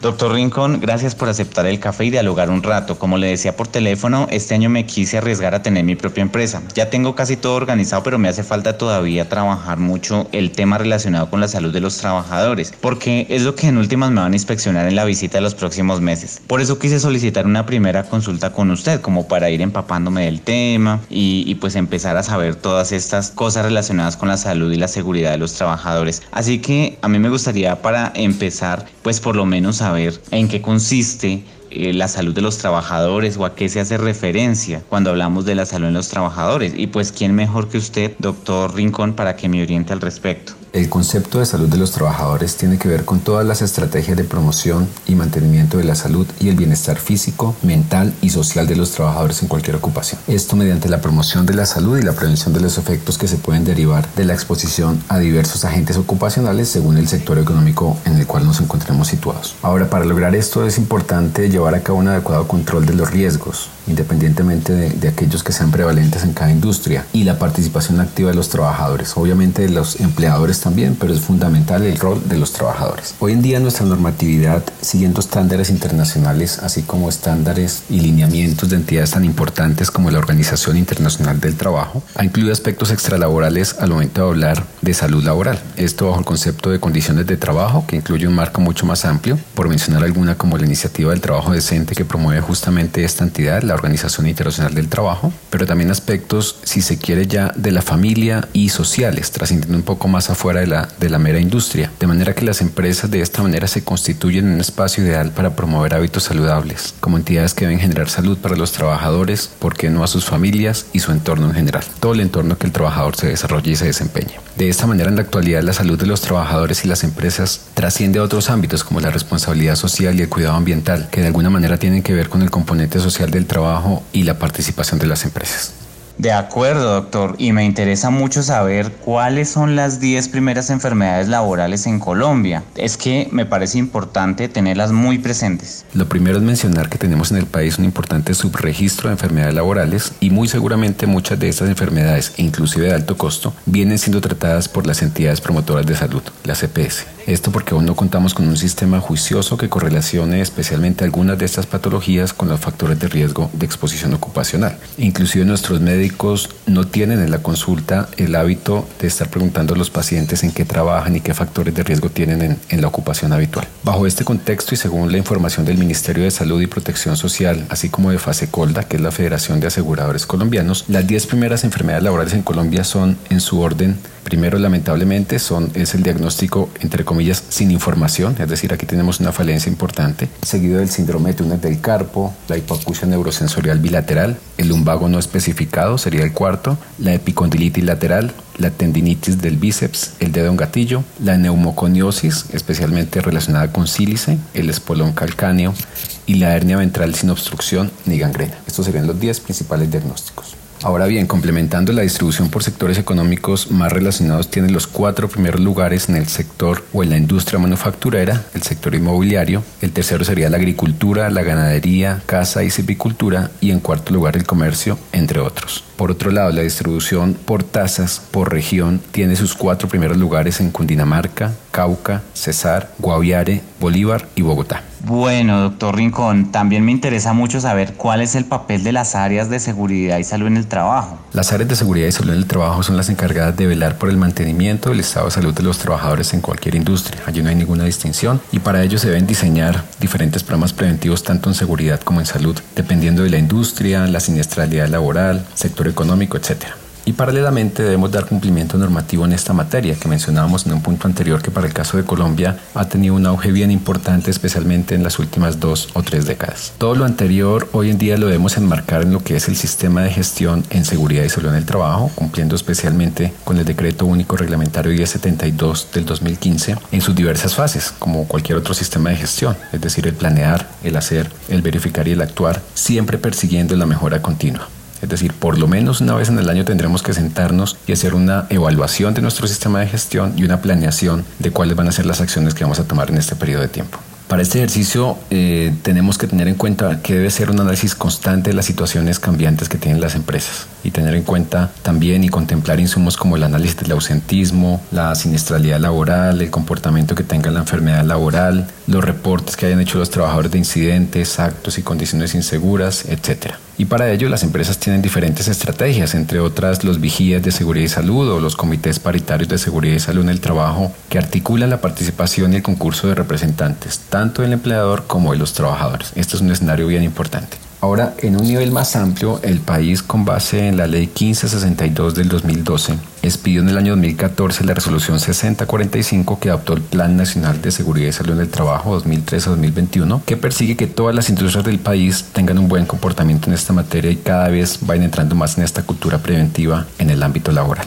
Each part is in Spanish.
Doctor Rincón, gracias por aceptar el café y dialogar un rato. Como le decía por teléfono, este año me quise arriesgar a tener mi propia empresa. Ya tengo casi todo organizado, pero me hace falta todavía trabajar mucho el tema relacionado con la salud de los trabajadores, porque es lo que en últimas me van a inspeccionar en la visita de los próximos meses. Por eso quise solicitar una primera consulta con usted, como para ir empapándome del tema y, y pues empezar a saber todas estas cosas relacionadas con la salud y la seguridad de los trabajadores. Así que a mí me gustaría para empezar, pues por lo menos a saber en qué consiste eh, la salud de los trabajadores o a qué se hace referencia cuando hablamos de la salud de los trabajadores. Y pues, ¿quién mejor que usted, doctor Rincón, para que me oriente al respecto? El concepto de salud de los trabajadores tiene que ver con todas las estrategias de promoción y mantenimiento de la salud y el bienestar físico, mental y social de los trabajadores en cualquier ocupación. Esto mediante la promoción de la salud y la prevención de los efectos que se pueden derivar de la exposición a diversos agentes ocupacionales según el sector económico en el cual nos encontremos situados. Ahora, para lograr esto es importante llevar a cabo un adecuado control de los riesgos, independientemente de, de aquellos que sean prevalentes en cada industria, y la participación activa de los trabajadores. Obviamente los empleadores también, pero es fundamental el rol de los trabajadores. Hoy en día nuestra normatividad, siguiendo estándares internacionales, así como estándares y lineamientos de entidades tan importantes como la Organización Internacional del Trabajo, ha incluido aspectos extralaborales al momento de hablar de salud laboral. Esto bajo el concepto de condiciones de trabajo, que incluye un marco mucho más amplio, por mencionar alguna como la Iniciativa del Trabajo Decente que promueve justamente esta entidad, la Organización Internacional del Trabajo, pero también aspectos, si se quiere ya, de la familia y sociales, trascendiendo un poco más afuera de la, mera industria, de manera que las empresas de esta manera se constituyen en un espacio ideal para promover hábitos saludables, como entidades que deben generar salud para los trabajadores, porque no a sus familias y su entorno en general, todo el entorno que el trabajador se desarrolle y se desempeñe. De esta manera, en la actualidad, la salud de los trabajadores y las empresas trasciende a otros ámbitos como la responsabilidad social y el cuidado ambiental, que de alguna manera tienen que ver con el componente social del trabajo y la participación de las empresas. De acuerdo, doctor. Y me interesa mucho saber cuáles son las 10 primeras enfermedades laborales en Colombia. Es que me parece importante tenerlas muy presentes. Lo primero es mencionar que tenemos en el país un importante subregistro de enfermedades laborales y muy seguramente muchas de estas enfermedades, inclusive de alto costo, vienen siendo tratadas por las entidades promotoras de salud, las EPS. Esto porque aún no contamos con un sistema juicioso que correlacione especialmente algunas de estas patologías con los factores de riesgo de exposición ocupacional. Inclusive nuestros médicos no tienen en la consulta el hábito de estar preguntando a los pacientes en qué trabajan y qué factores de riesgo tienen en, la ocupación habitual. Bajo este contexto y según la información del Ministerio de Salud y Protección Social, así como de FASECOLDA, que es la Federación de Aseguradores Colombianos, las 10 primeras enfermedades laborales en Colombia son en su orden Primero, lamentablemente, son, es el diagnóstico, entre comillas, sin información, es decir, aquí tenemos una falencia importante, seguido del síndrome de túnel del carpo, la hipoacusia neurosensorial bilateral, el lumbago no especificado sería el cuarto, la epicondilitis lateral, la tendinitis del bíceps, el dedo en gatillo, la neumoconiosis, especialmente relacionada con sílice, el espolón calcáneo y la hernia ventral sin obstrucción ni gangrena. Estos serían los 10 principales diagnósticos. Ahora bien, complementando la distribución por sectores económicos más relacionados, tiene los cuatro primeros lugares en el sector o en la industria manufacturera, el sector inmobiliario, el tercero sería la agricultura, la ganadería, caza y silvicultura y en cuarto lugar el comercio, entre otros. Por otro lado, la distribución por tasas por región tiene sus cuatro primeros lugares en Cundinamarca, Cauca, Cesar, Guaviare, Bolívar y Bogotá. Bueno, doctor Rincón, también me interesa mucho saber cuál es el papel de las áreas de seguridad y salud en el trabajo. Las áreas de seguridad y salud en el trabajo son las encargadas de velar por el mantenimiento del estado de salud de los trabajadores en cualquier industria. Allí no hay ninguna distinción y para ello se deben diseñar diferentes programas preventivos tanto en seguridad como en salud, dependiendo de la industria, la siniestralidad laboral, sector económico, etc. Y paralelamente debemos dar cumplimiento normativo en esta materia que mencionábamos en un punto anterior que para el caso de Colombia ha tenido un auge bien importante especialmente en las últimas dos o tres décadas. Todo lo anterior hoy en día lo debemos enmarcar en lo que es el sistema de gestión en seguridad y salud en el trabajo, cumpliendo especialmente con el decreto único reglamentario 1072 del 2015 en sus diversas fases, como cualquier otro sistema de gestión, es decir, el planear, el hacer, el verificar y el actuar, siempre persiguiendo la mejora continua. Es decir, por lo menos una vez en el año tendremos que sentarnos y hacer una evaluación de nuestro sistema de gestión y una planeación de cuáles van a ser las acciones que vamos a tomar en este periodo de tiempo. Para este ejercicio eh, tenemos que tener en cuenta que debe ser un análisis constante de las situaciones cambiantes que tienen las empresas y tener en cuenta también y contemplar insumos como el análisis del ausentismo, la siniestralidad laboral, el comportamiento que tenga la enfermedad laboral, los reportes que hayan hecho los trabajadores de incidentes, actos y condiciones inseguras, etc. Y para ello las empresas tienen diferentes estrategias, entre otras los vigías de seguridad y salud o los comités paritarios de seguridad y salud en el trabajo que articulan la participación y el concurso de representantes, tanto del empleador como de los trabajadores. Este es un escenario bien importante. Ahora, en un nivel más amplio, el país, con base en la Ley 1562 del 2012, expidió en el año 2014 la Resolución 6045 que adoptó el Plan Nacional de Seguridad y Salud en el Trabajo 2013-2021, que persigue que todas las industrias del país tengan un buen comportamiento en esta materia y cada vez vayan entrando más en esta cultura preventiva en el ámbito laboral.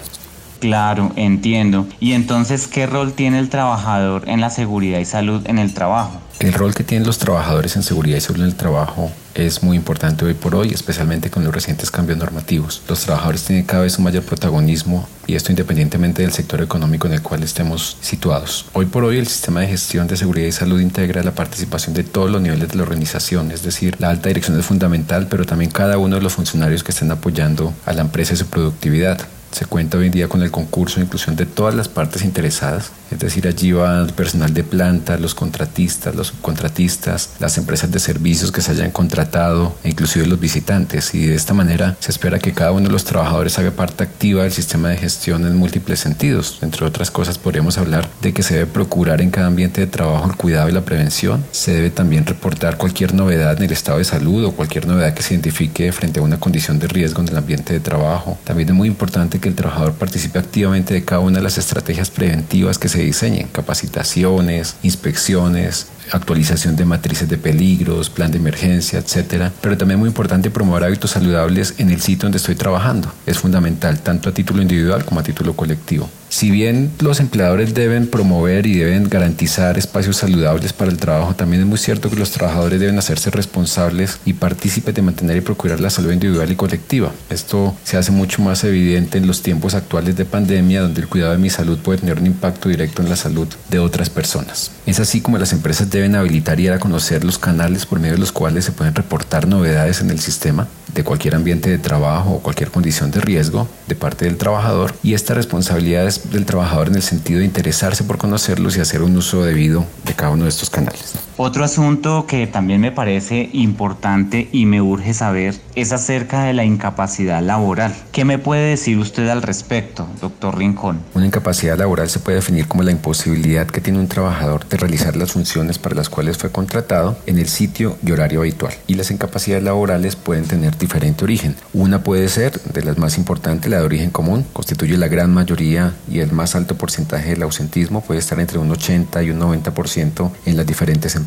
Claro, entiendo. ¿Y entonces qué rol tiene el trabajador en la seguridad y salud en el trabajo? El rol que tienen los trabajadores en seguridad y salud en el trabajo es muy importante hoy por hoy, especialmente con los recientes cambios normativos. Los trabajadores tienen cada vez un mayor protagonismo y esto independientemente del sector económico en el cual estemos situados. Hoy por hoy el sistema de gestión de seguridad y salud integra la participación de todos los niveles de la organización, es decir, la alta dirección es fundamental, pero también cada uno de los funcionarios que estén apoyando a la empresa y su productividad. Se cuenta hoy en día con el concurso de inclusión de todas las partes interesadas, es decir, allí va el personal de planta, los contratistas, los subcontratistas, las empresas de servicios que se hayan contratado e inclusive los visitantes. Y de esta manera se espera que cada uno de los trabajadores haga parte activa del sistema de gestión en múltiples sentidos. Entre otras cosas, podríamos hablar de que se debe procurar en cada ambiente de trabajo el cuidado y la prevención. Se debe también reportar cualquier novedad en el estado de salud o cualquier novedad que se identifique frente a una condición de riesgo en el ambiente de trabajo. También es muy importante que el trabajador participe activamente de cada una de las estrategias preventivas que se diseñen, capacitaciones, inspecciones, actualización de matrices de peligros, plan de emergencia, etcétera. Pero también muy importante promover hábitos saludables en el sitio donde estoy trabajando. Es fundamental tanto a título individual como a título colectivo. Si bien los empleadores deben promover y deben garantizar espacios saludables para el trabajo, también es muy cierto que los trabajadores deben hacerse responsables y partícipes de mantener y procurar la salud individual y colectiva. Esto se hace mucho más evidente en los tiempos actuales de pandemia, donde el cuidado de mi salud puede tener un impacto directo en la salud de otras personas. Es así como las empresas deben habilitar y dar a conocer los canales por medio de los cuales se pueden reportar novedades en el sistema de cualquier ambiente de trabajo o cualquier condición de riesgo de parte del trabajador y esta responsabilidad es del trabajador en el sentido de interesarse por conocerlos y hacer un uso debido de cada uno de estos canales. Otro asunto que también me parece importante y me urge saber es acerca de la incapacidad laboral. ¿Qué me puede decir usted al respecto, doctor Rincón? Una incapacidad laboral se puede definir como la imposibilidad que tiene un trabajador de realizar las funciones para las cuales fue contratado en el sitio y horario habitual. Y las incapacidades laborales pueden tener diferente origen. Una puede ser, de las más importantes, la de origen común, constituye la gran mayoría y el más alto porcentaje del ausentismo, puede estar entre un 80 y un 90% en las diferentes empresas.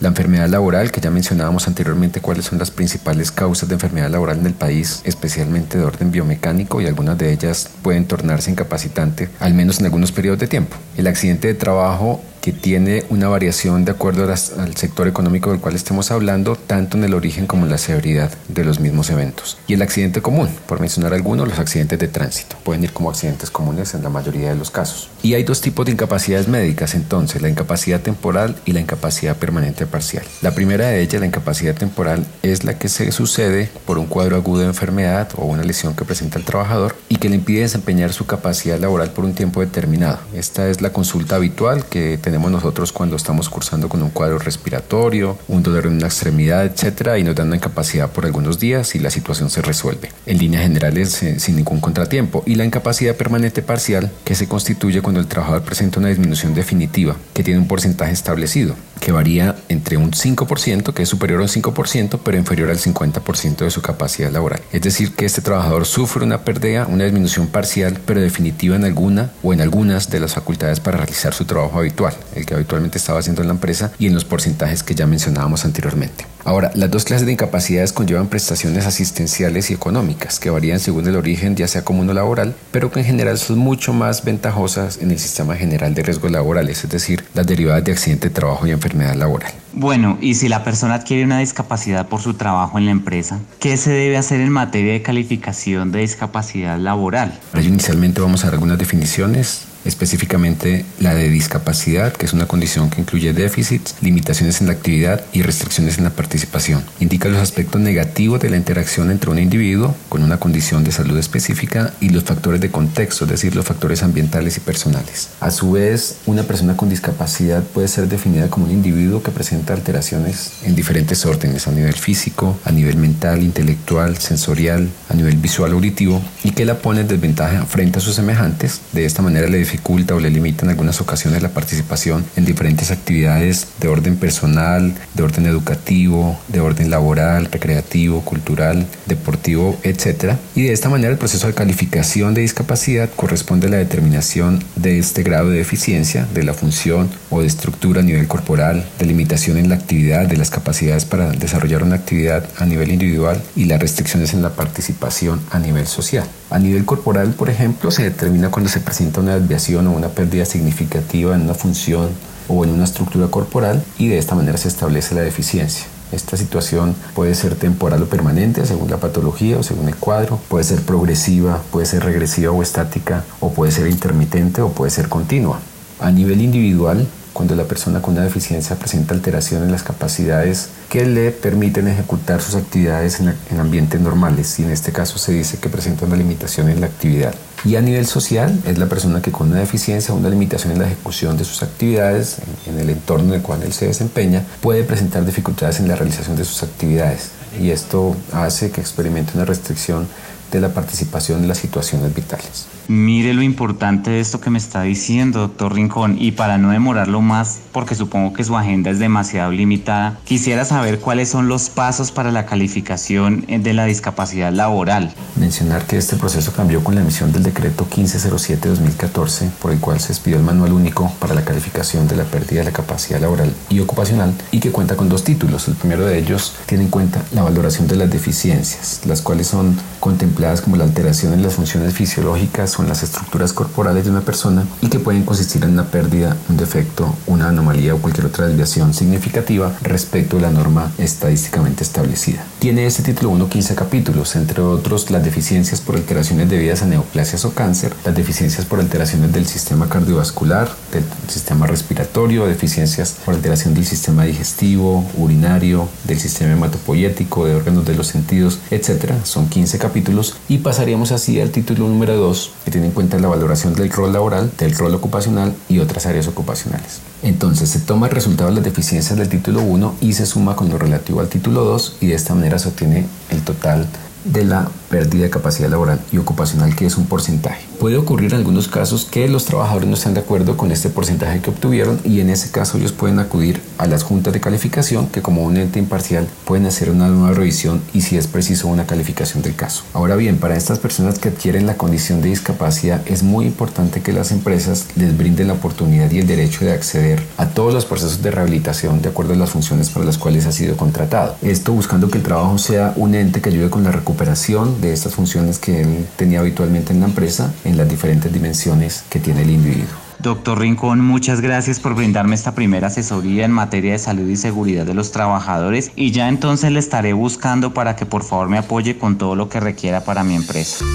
La enfermedad laboral, que ya mencionábamos anteriormente cuáles son las principales causas de enfermedad laboral en el país, especialmente de orden biomecánico y algunas de ellas pueden tornarse incapacitante, al menos en algunos periodos de tiempo. El accidente de trabajo que tiene una variación de acuerdo al sector económico del cual estemos hablando, tanto en el origen como en la severidad de los mismos eventos. Y el accidente común, por mencionar algunos, los accidentes de tránsito, pueden ir como accidentes comunes en la mayoría de los casos. Y hay dos tipos de incapacidades médicas entonces, la incapacidad temporal y la incapacidad permanente parcial. La primera de ellas, la incapacidad temporal, es la que se sucede por un cuadro agudo de enfermedad o una lesión que presenta el trabajador y que le impide desempeñar su capacidad laboral por un tiempo determinado. Esta es la consulta habitual que tenemos tenemos nosotros cuando estamos cursando con un cuadro respiratorio, un dolor en una extremidad, etcétera, y nos dan una incapacidad por algunos días y la situación se resuelve. En líneas generales, eh, sin ningún contratiempo. Y la incapacidad permanente parcial, que se constituye cuando el trabajador presenta una disminución definitiva, que tiene un porcentaje establecido, que varía entre un 5%, que es superior a un 5%, pero inferior al 50% de su capacidad laboral. Es decir, que este trabajador sufre una pérdida, una disminución parcial, pero definitiva en alguna o en algunas de las facultades para realizar su trabajo habitual, el que habitualmente estaba haciendo en la empresa y en los porcentajes que ya mencionábamos anteriormente. Ahora, las dos clases de incapacidades conllevan prestaciones asistenciales y económicas que varían según el origen, ya sea común o laboral, pero que en general son mucho más ventajosas en el sistema general de riesgos laborales, es decir, las derivadas de accidente de trabajo y enfermedad laboral. Bueno, y si la persona adquiere una discapacidad por su trabajo en la empresa, ¿qué se debe hacer en materia de calificación de discapacidad laboral? inicialmente vamos a dar algunas definiciones específicamente la de discapacidad, que es una condición que incluye déficits, limitaciones en la actividad y restricciones en la participación. Indica los aspectos negativos de la interacción entre un individuo con una condición de salud específica y los factores de contexto, es decir, los factores ambientales y personales. A su vez, una persona con discapacidad puede ser definida como un individuo que presenta alteraciones en diferentes órdenes, a nivel físico, a nivel mental, intelectual, sensorial, a nivel visual, auditivo, y que la pone en desventaja frente a sus semejantes. De esta manera le o le limita en algunas ocasiones la participación en diferentes actividades de orden personal, de orden educativo, de orden laboral, recreativo, cultural, deportivo, etc. Y de esta manera el proceso de calificación de discapacidad corresponde a la determinación de este grado de deficiencia, de la función o de estructura a nivel corporal, de limitación en la actividad, de las capacidades para desarrollar una actividad a nivel individual y las restricciones en la participación a nivel social. A nivel corporal, por ejemplo, se determina cuando se presenta una desviación o una pérdida significativa en una función o en una estructura corporal y de esta manera se establece la deficiencia. Esta situación puede ser temporal o permanente según la patología o según el cuadro, puede ser progresiva, puede ser regresiva o estática, o puede ser intermitente o puede ser continua. A nivel individual, cuando la persona con una deficiencia presenta alteración en las capacidades que le permiten ejecutar sus actividades en, ambientes normales y en este caso se dice que presenta una limitación en la actividad. Y a nivel social es la persona que con una deficiencia o una limitación en la ejecución de sus actividades en, en el entorno en el cual él se desempeña puede presentar dificultades en la realización de sus actividades y esto hace que experimente una restricción de la participación en las situaciones vitales. Mire lo importante de esto que me está diciendo, doctor Rincón, y para no demorarlo más, porque supongo que su agenda es demasiado limitada, quisiera saber cuáles son los pasos para la calificación de la discapacidad laboral. Mencionar que este proceso cambió con la emisión del decreto 1507-2014, por el cual se expidió el manual único para la calificación de la pérdida de la capacidad laboral y ocupacional, y que cuenta con dos títulos. El primero de ellos tiene en cuenta la valoración de las deficiencias, las cuales son contempladas como la alteración en las funciones fisiológicas son las estructuras corporales de una persona y que pueden consistir en una pérdida, un defecto, una anomalía o cualquier otra desviación significativa respecto a la norma estadísticamente establecida. Tiene este título 1 15 capítulos, entre otros las deficiencias por alteraciones debidas a neoplasias o cáncer, las deficiencias por alteraciones del sistema cardiovascular, del sistema respiratorio, deficiencias por alteración del sistema digestivo, urinario, del sistema hematopoyético, de órganos de los sentidos, etc. Son 15 capítulos y pasaríamos así al título número 2 que tiene en cuenta la valoración del rol laboral, del rol ocupacional y otras áreas ocupacionales. Entonces se toma el resultado de las deficiencias del título 1 y se suma con lo relativo al título 2 y de esta manera se obtiene el total de la pérdida de capacidad laboral y ocupacional, que es un porcentaje. Puede ocurrir en algunos casos que los trabajadores no están de acuerdo con este porcentaje que obtuvieron y en ese caso ellos pueden acudir a las juntas de calificación que como un ente imparcial pueden hacer una nueva revisión y si es preciso una calificación del caso. Ahora bien, para estas personas que adquieren la condición de discapacidad es muy importante que las empresas les brinden la oportunidad y el derecho de acceder a todos los procesos de rehabilitación de acuerdo a las funciones para las cuales ha sido contratado. Esto buscando que el trabajo sea un ente que ayude con la recuperación de estas funciones que él tenía habitualmente en la empresa en las diferentes dimensiones que tiene el individuo. Doctor Rincón, muchas gracias por brindarme esta primera asesoría en materia de salud y seguridad de los trabajadores y ya entonces le estaré buscando para que por favor me apoye con todo lo que requiera para mi empresa.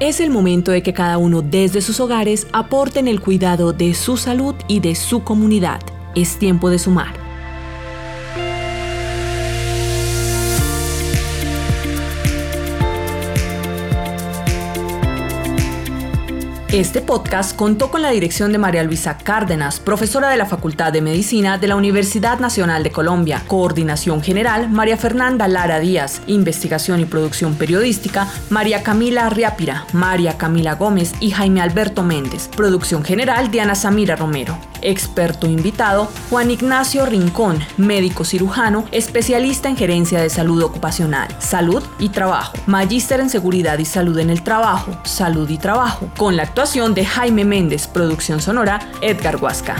Es el momento de que cada uno desde sus hogares aporte en el cuidado de su salud y de su comunidad. Es tiempo de sumar. Este podcast contó con la dirección de María Luisa Cárdenas, profesora de la Facultad de Medicina de la Universidad Nacional de Colombia. Coordinación General, María Fernanda Lara Díaz. Investigación y producción periodística, María Camila Arriápira, María Camila Gómez y Jaime Alberto Méndez. Producción General, Diana Samira Romero. Experto invitado, Juan Ignacio Rincón, médico cirujano, especialista en gerencia de salud ocupacional, salud y trabajo, magíster en seguridad y salud en el trabajo, salud y trabajo, con la actuación de Jaime Méndez, producción sonora, Edgar Huasca.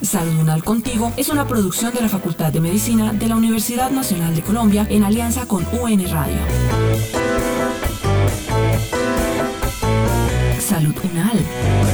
Salud Contigo es una producción de la Facultad de Medicina de la Universidad Nacional de Colombia en alianza con UN Radio. Salud Unal.